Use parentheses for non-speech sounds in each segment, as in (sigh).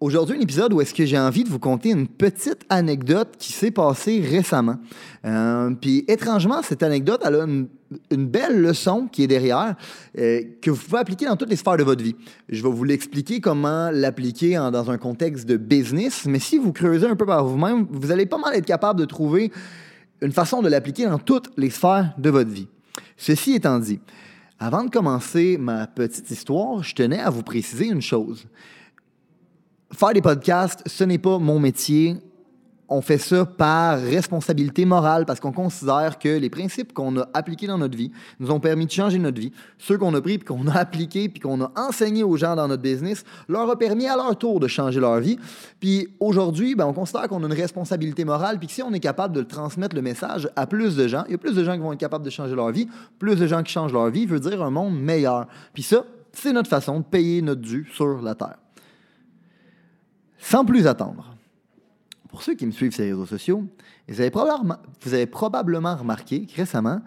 Aujourd'hui, un épisode où est-ce que j'ai envie de vous conter une petite anecdote qui s'est passée récemment. Euh, puis étrangement, cette anecdote, a une, belle leçon qui est derrière, euh, que vous pouvez appliquer dans toutes les sphères de votre vie. Je vais vous l'expliquer comment l'appliquer dans un contexte de business, mais si vous creusez un peu par vous-même, vous allez pas mal être capable de trouver une façon de l'appliquer dans toutes les sphères de votre vie. Ceci étant dit, avant de commencer ma petite histoire, je tenais à vous préciser une chose faire des podcasts, ce n'est pas mon métier. On fait ça par responsabilité morale parce qu'on considère que les principes qu'on a appliqués dans notre vie nous ont permis de changer notre vie. Ceux qu'on a pris, puis qu'on a appliqués, puis qu'on a enseigné aux gens dans notre business, leur a permis à leur tour de changer leur vie. Puis aujourd'hui, ben, on considère qu'on a une responsabilité morale, puis que si on est capable de transmettre le message à plus de gens, il y a plus de gens qui vont être capables de changer leur vie, plus de gens qui changent leur vie, veut dire un monde meilleur. Puis ça, c'est notre façon de payer notre dû sur la Terre. Sans plus attendre, pour ceux qui me suivent sur les réseaux sociaux, vous avez probablement, remarqué que récemment,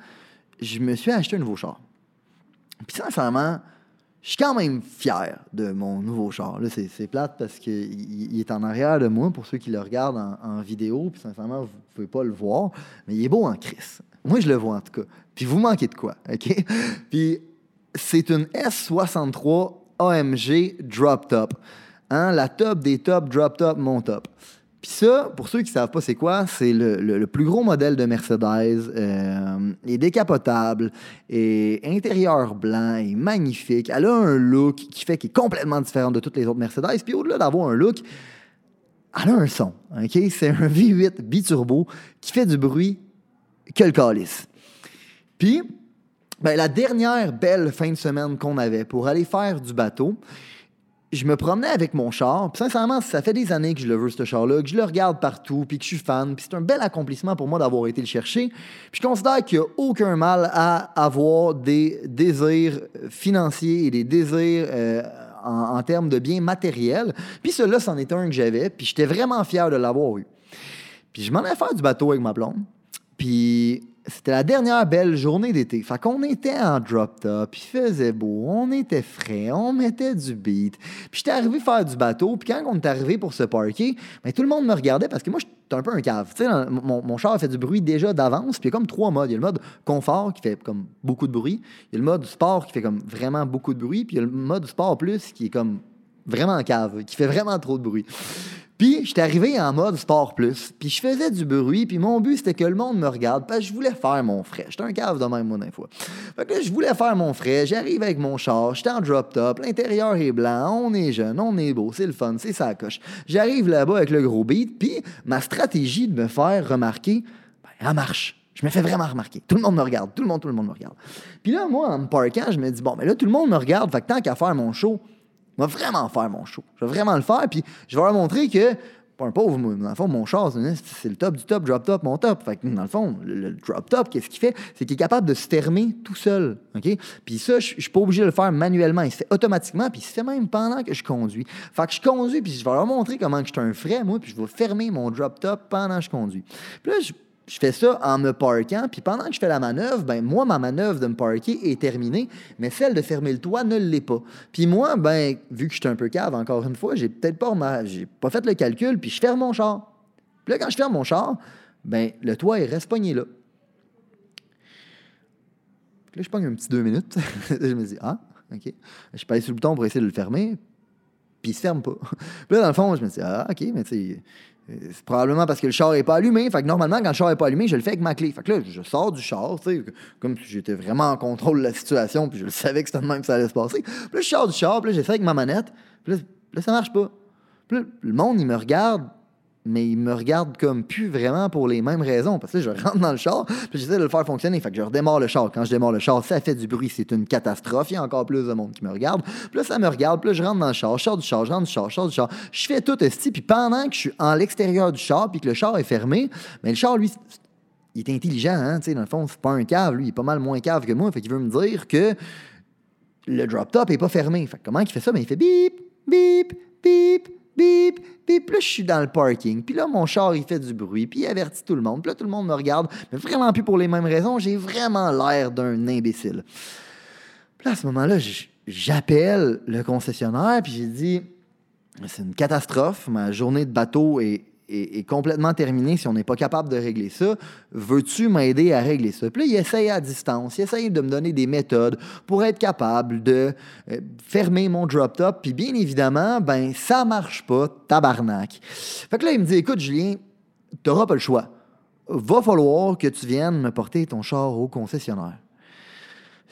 je me suis acheté un nouveau char. Puis sincèrement, je suis quand même fier de mon nouveau char. Là, c'est, plate parce qu'il est en arrière de moi pour ceux qui le regardent en, vidéo. Puis sincèrement, vous ne pouvez pas le voir, mais il est beau en crise. Moi, je le vois en tout cas. Puis vous manquez de quoi, OK? Puis c'est une S63 AMG Drop Top. Hein, la top des tops, drop top, mon top. Puis ça, pour ceux qui ne savent pas c'est quoi, c'est le, plus gros modèle de Mercedes. Euh, est décapotable, et intérieur blanc, et magnifique. Elle a un look qui fait qu'il est complètement différent de toutes les autres Mercedes. Puis au-delà d'avoir un look, elle a un son. C'est un V8 biturbo qui fait du bruit que le calice. Puis, ben, la dernière belle fin de semaine qu'on avait pour aller faire du bateau, je me promenais avec mon char. Puis sincèrement, ça fait des années que je le veux, ce char-là, que je le regarde partout, puis que je suis fan. Puis c'est un bel accomplissement pour moi d'avoir été le chercher. Puis je considère qu'il n'y a aucun mal à avoir des désirs financiers et des désirs euh, en, termes de biens matériels. Puis celui-là, c'en est un que j'avais. Puis j'étais vraiment fier de l'avoir eu. Puis je m'en ai faire du bateau avec ma blonde. Puis c'était la dernière belle journée d'été. Fait qu'on était en drop top, il faisait beau, on était frais, on mettait du beat. Puis j'étais arrivé faire du bateau, puis quand on est arrivé pour se parker, ben, tout le monde me regardait parce que moi, j'étais un peu un cave. Tu sais, mon, mon, char fait du bruit déjà d'avance, puis il y a comme trois modes. Il y a le mode confort qui fait comme beaucoup de bruit, il y a le mode sport qui fait comme vraiment beaucoup de bruit, puis il y a le mode sport plus qui est comme vraiment cave, qui fait vraiment trop de bruit. Puis, j'étais arrivé en mode sport plus. Puis, je faisais du bruit. Puis, mon but, c'était que le monde me regarde. Parce je voulais faire mon frais. J'étais un cave de même, moi, fois. Fait que là, je voulais faire mon frais. J'arrive avec mon char. J'étais en drop top. L'intérieur est blanc. On est jeune. On est beau. C'est le fun. C'est ça coche. J'arrive là-bas avec le gros beat. Puis, ma stratégie de me faire remarquer, ben, elle marche. Je me fais vraiment remarquer. Tout le monde me regarde. Tout le monde, tout le monde me regarde. Puis là, moi, en me parquant, je me dis, bon, mais là, tout le monde me regarde. Fait que tant qu'à faire mon show, je vais vraiment faire mon show. Je vais vraiment le faire, puis je vais leur montrer que, pas un pauvre, dans le fond, mon char, c'est le top du top, drop top, mon top. Fait que, dans le fond, le, drop top, qu'est-ce qu'il fait? C'est qu'il est capable de se termer tout seul. Puis ça, je suis pas obligé de le faire manuellement. Il se fait automatiquement, puis il se fait même pendant que je conduis. Fait que je conduis, puis je vais leur montrer comment je suis un frais, moi, puis je vais fermer mon drop top pendant que je conduis. Puis là, je je fais ça en me parquant, puis pendant que je fais la manœuvre, ben moi, ma manœuvre de me parquer est terminée, mais celle de fermer le toit ne l'est pas. Puis moi, ben, vu que je suis un peu cave, encore une fois, j'ai peut-être pas, j'ai pas fait le calcul, puis je ferme mon char. Puis là, quand je ferme mon char, ben, le toit, il reste pogné là. Puis là, je pogne un petit deux minutes. (laughs) je me dis, ah, OK. Je pèse sur le bouton pour essayer de le fermer, puis il se ferme pas. (laughs) Puis là, dans le fond, je me dis, ah, OK, mais tu sais c'est probablement parce que le char n'est pas allumé. Fait que normalement, quand le char n'est pas allumé, je le fais avec ma clé. Fait que là, je sors du char, comme si j'étais vraiment en contrôle de la situation, puis je le savais que c'était de même que ça allait se passer. Puis là, je sors du char, puis là, j'essaie avec ma manette, puis là, ça marche pas. Puis là, le monde, il me regarde, mais il me regarde comme plus vraiment pour les mêmes raisons. Parce que je rentre dans le char, puis j'essaie de le faire fonctionner. Fait que je redémarre le char. Quand je démarre le char, ça fait du bruit, c'est une catastrophe. Il y a encore plus de monde qui me regarde. Puis là, ça me regarde, puis là, je rentre dans le char, je sors du char, je rentre du char, je du char. Je fais tout ce puis pendant que je suis en l'extérieur du char, puis que le char est fermé, mais le char, lui, il est intelligent, hein, tu sais, dans le fond, c'est pas un cave, lui, il est pas mal moins cave que moi. Fait qu'il veut me dire que le drop top est pas fermé. Fait que comment il fait ça? Ben, il fait bip, bip, bip, bip. Puis là, je suis dans le parking. Puis là, mon char, il fait du bruit. Puis il avertit tout le monde. Puis là, tout le monde me regarde. Mais vraiment plus pour les mêmes raisons. J'ai vraiment l'air d'un imbécile. Puis là, à ce moment-là, j'appelle le concessionnaire. Puis j'ai dit, c'est une catastrophe. Ma journée de bateau est est, complètement terminé si on n'est pas capable de régler ça. Veux-tu m'aider à régler ça? Puis là, il essaye à distance, il essaye de me donner des méthodes pour être capable de euh, fermer mon drop top. Puis bien évidemment, ben ça marche pas, tabarnak. Fait que là, il me dit, écoute, Julien, t'auras pas le choix. Va falloir que tu viennes me porter ton char au concessionnaire.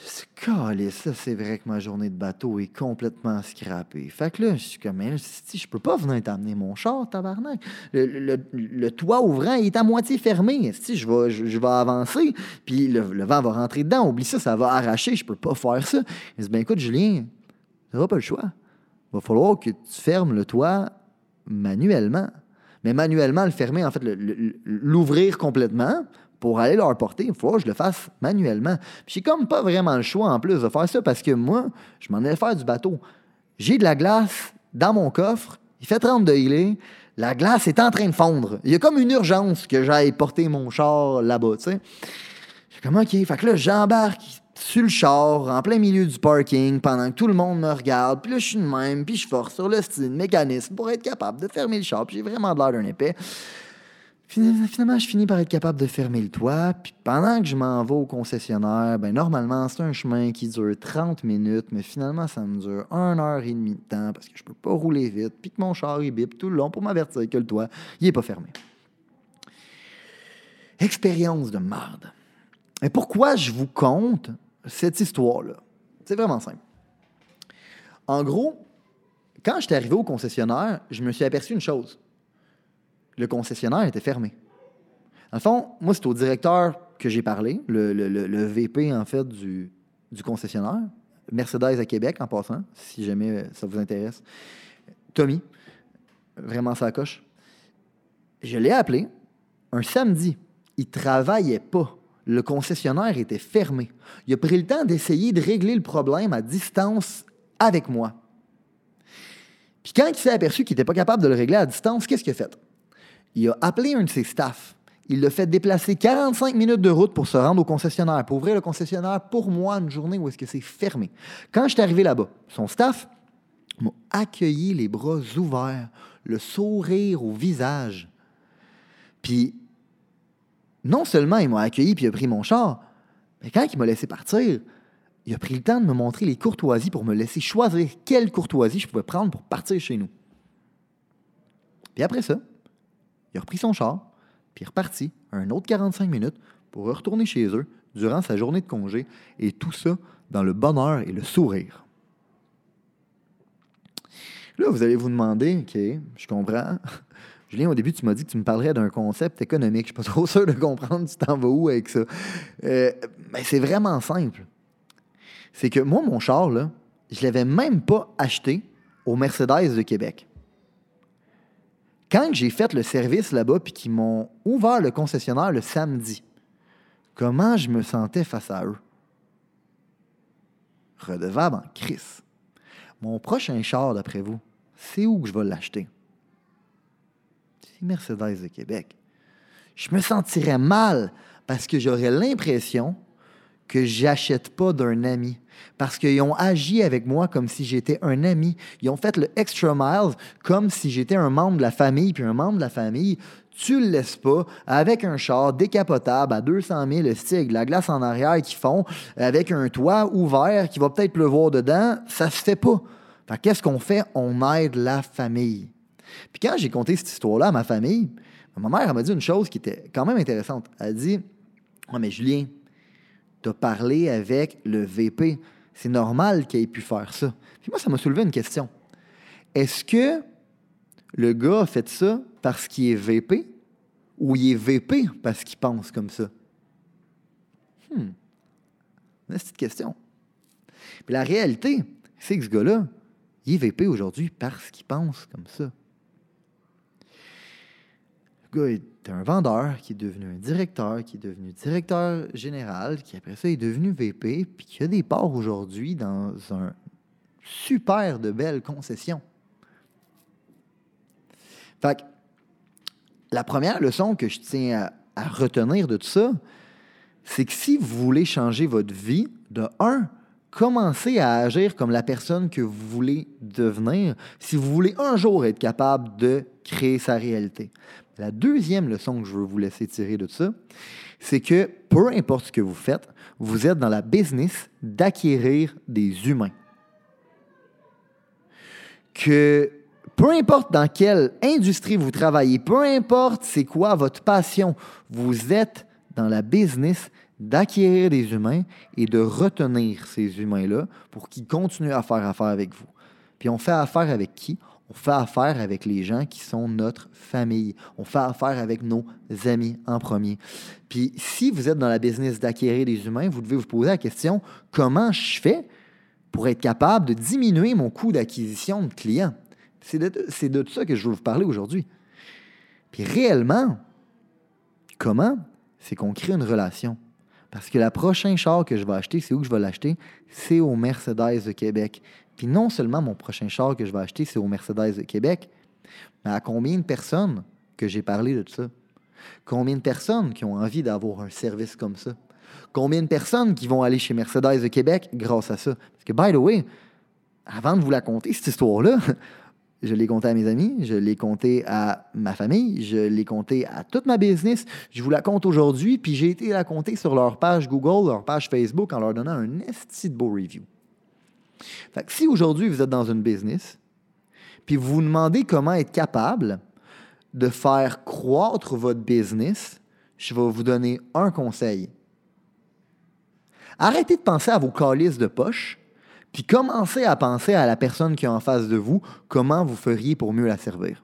Ça, c'est vrai que ma journée de bateau est complètement scrappée. Fait que là, je suis comme, si je peux pas venir t'amener mon char, tabarnak. Le, toit ouvrant est à moitié fermé. Si je vais, je, avancer, puis le, vent va rentrer dedans. Oublie ça, ça va arracher. Je peux pas faire ça. Il dit, ben écoute, Julien, tu pas le choix. Il va falloir que tu fermes le toit manuellement. Mais manuellement, le fermer, en fait, l'ouvrir complètement pour aller leur porter, il faut que je le fasse manuellement. Puis j'ai comme pas vraiment le choix en plus de faire ça parce que moi, je m'en allais faire du bateau. J'ai de la glace dans mon coffre, il fait 30 degrés, la glace est en train de fondre. Il y a comme une urgence que j'aille porter mon char là-bas, tu sais. J'ai comme, OK, fait que là, j'embarque sur le char, en plein milieu du parking, pendant que tout le monde me regarde, puis là, je suis de même, puis je force sur le style mécanisme pour être capable de fermer le char, puis j'ai vraiment de l'air d'un épais. Finalement, je finis par être capable de fermer le toit. Puis pendant que je m'en vais au concessionnaire, ben normalement, c'est un chemin qui dure 30 minutes, mais finalement, ça me dure 1 heure et demie de temps parce que je peux pas rouler vite, puis que mon char, il bip tout le long pour m'avertir que le toit, il est pas fermé. Expérience de marde. Et pourquoi je vous conte cette histoire-là? C'est vraiment simple. En gros, quand j'étais arrivé au concessionnaire, je me suis aperçu une chose le concessionnaire était fermé. Dans le fond, moi, c'est au directeur que j'ai parlé, le, VP, en fait, du, concessionnaire, Mercedes à Québec, en passant, si jamais ça vous intéresse. Tommy, vraiment sa coche. Je l'ai appelé un samedi. Il travaillait pas. Le concessionnaire était fermé. Il a pris le temps d'essayer de régler le problème à distance avec moi. Puis quand il s'est aperçu qu'il n'était pas capable de le régler à distance, qu'est-ce qu'il a fait? Il a appelé un de ses staffs. Il l'a fait déplacer 45 minutes de route pour se rendre au concessionnaire, pour ouvrir le concessionnaire pour moi une journée où est-ce c'est fermé. Quand je suis arrivé là-bas, son staff m'a accueilli les bras ouverts, le sourire au visage. Puis, non seulement il m'a accueilli puis il a pris mon char, mais quand il m'a laissé partir, il a pris le temps de me montrer les courtoisies pour me laisser choisir quelle courtoisie je pouvais prendre pour partir chez nous. Puis après ça, il a repris son char, puis il est reparti un autre 45 minutes pour retourner chez eux durant sa journée de congé, et tout ça dans le bonheur et le sourire. Là, vous allez vous demander, OK, je comprends. (laughs) Julien, au début, tu m'as dit que tu me parlerais d'un concept économique. Je ne suis pas (laughs) trop sûr de comprendre, tu t'en vas où avec ça. Euh, mais c'est vraiment simple. C'est que moi, mon char, là, je ne l'avais même pas acheté au Mercedes de Québec. Quand j'ai fait le service là-bas puis qu'ils m'ont ouvert le concessionnaire le samedi, comment je me sentais face à eux? Redevable en crise. Mon prochain char, d'après vous, c'est où que je vais l'acheter? C'est Mercedes de Québec. Je me sentirais mal parce que j'aurais l'impression que j'achète pas d'un ami. Parce qu'ils ont agi avec moi comme si j'étais un ami. Ils ont fait le extra miles comme si j'étais un membre de la famille. Puis un membre de la famille, tu le laisses pas avec un char décapotable à 200 000 stig, la glace en arrière qui fond, avec un toit ouvert qui va peut-être pleuvoir dedans. Ça se fait pas. Qu'est-ce qu'on fait? On aide la famille. Puis quand j'ai conté cette histoire-là à ma famille, ma mère m'a dit une chose qui était quand même intéressante. Elle a dit Ouais, mais Julien, tu as parlé avec le VP. C'est normal qu'il ait pu faire ça. Puis moi, ça m'a soulevé une question. Est-ce que le gars a fait ça parce qu'il est VP ou il est VP parce qu'il pense comme ça? Hmm. C'est une petite question. Puis la réalité, c'est que ce gars-là, il est VP aujourd'hui parce qu'il pense comme ça. Le gars est un vendeur qui est devenu un directeur, qui est devenu directeur général, qui après ça est devenu VP, puis qui a des parts aujourd'hui dans un super de belle concession. Fait que, la première leçon que je tiens à, à retenir de tout ça, c'est que si vous voulez changer votre vie, de un, commencez à agir comme la personne que vous voulez devenir si vous voulez un jour être capable de créer sa réalité. La deuxième leçon que je veux vous laisser tirer de ça, c'est que peu importe ce que vous faites, vous êtes dans la business d'acquérir des humains. Que peu importe dans quelle industrie vous travaillez, peu importe c'est quoi votre passion, vous êtes dans la business d'acquérir des humains et de retenir ces humains-là pour qu'ils continuent à faire affaire avec vous. Puis on fait affaire avec qui? On fait affaire avec les gens qui sont notre famille. On fait affaire avec nos amis en premier. Puis si vous êtes dans la business d'acquérir des humains, vous devez vous poser la question, comment je fais pour être capable de diminuer mon coût d'acquisition de clients? C'est de, de ça que je veux vous parler aujourd'hui. Puis réellement, comment? C'est qu'on crée une relation? Parce que la prochaine char que je vais acheter, c'est où que je vais l'acheter? C'est au Mercedes de Québec. Puis non seulement mon prochain char que je vais acheter, c'est au Mercedes de Québec, mais à combien de personnes que j'ai parlé de ça? Combien de personnes qui ont envie d'avoir un service comme ça? Combien de personnes qui vont aller chez Mercedes de Québec grâce à ça? Parce que, by the way, avant de vous la conter, cette histoire-là, (laughs) je l'ai compté à mes amis, je l'ai compté à ma famille, je l'ai compté à toute ma business. Je vous la compte aujourd'hui, puis j'ai été la compter sur leur page Google, leur page Facebook, en leur donnant un esti de beau review. Si aujourd'hui vous êtes dans une business, puis vous vous demandez comment être capable de faire croître votre business, je vais vous donner un conseil. Arrêtez de penser à vos calices de poche, puis commencez à penser à la personne qui est en face de vous, comment vous feriez pour mieux la servir.